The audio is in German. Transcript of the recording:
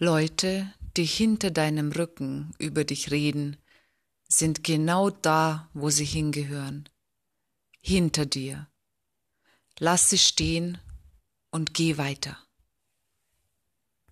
Leute, die hinter deinem Rücken über dich reden, sind genau da, wo sie hingehören. Hinter dir. Lass sie stehen und geh weiter.